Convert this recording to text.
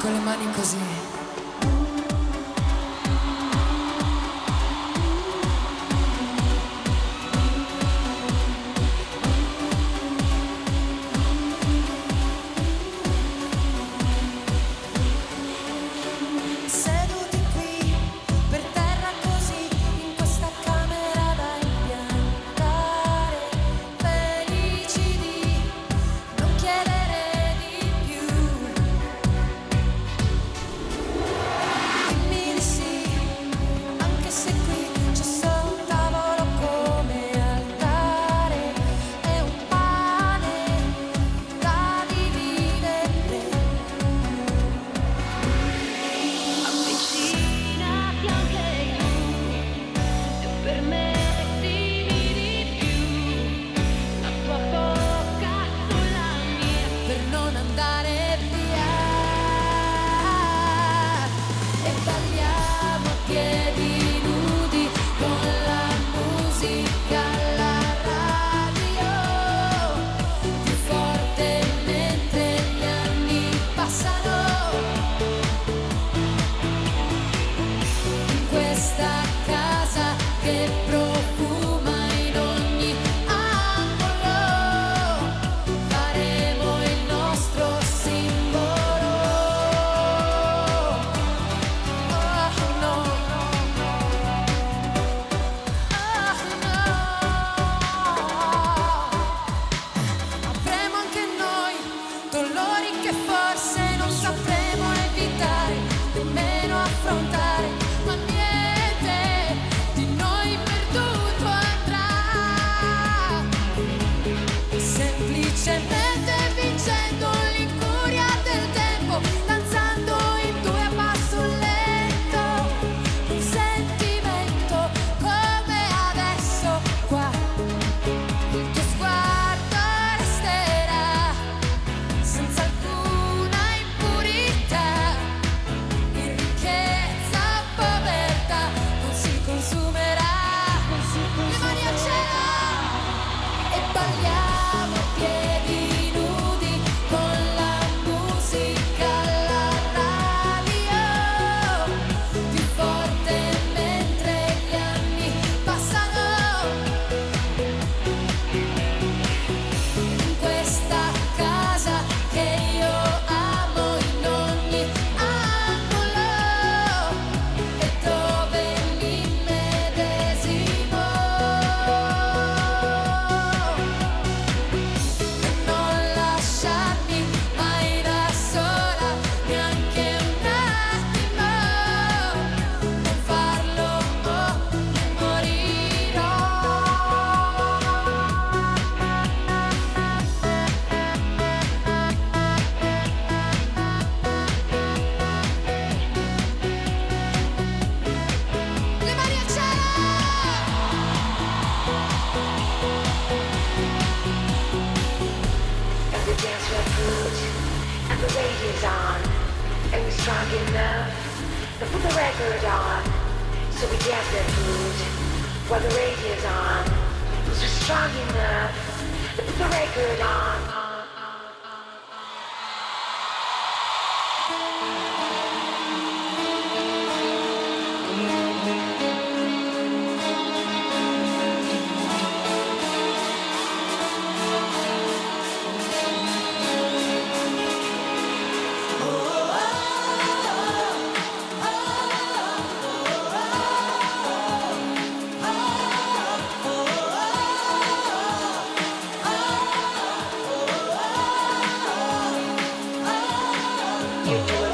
con le mani così. the radio's on, and we're strong enough to put the record on. So we get the food while the radio's on, cause we're strong enough to put the record on. you.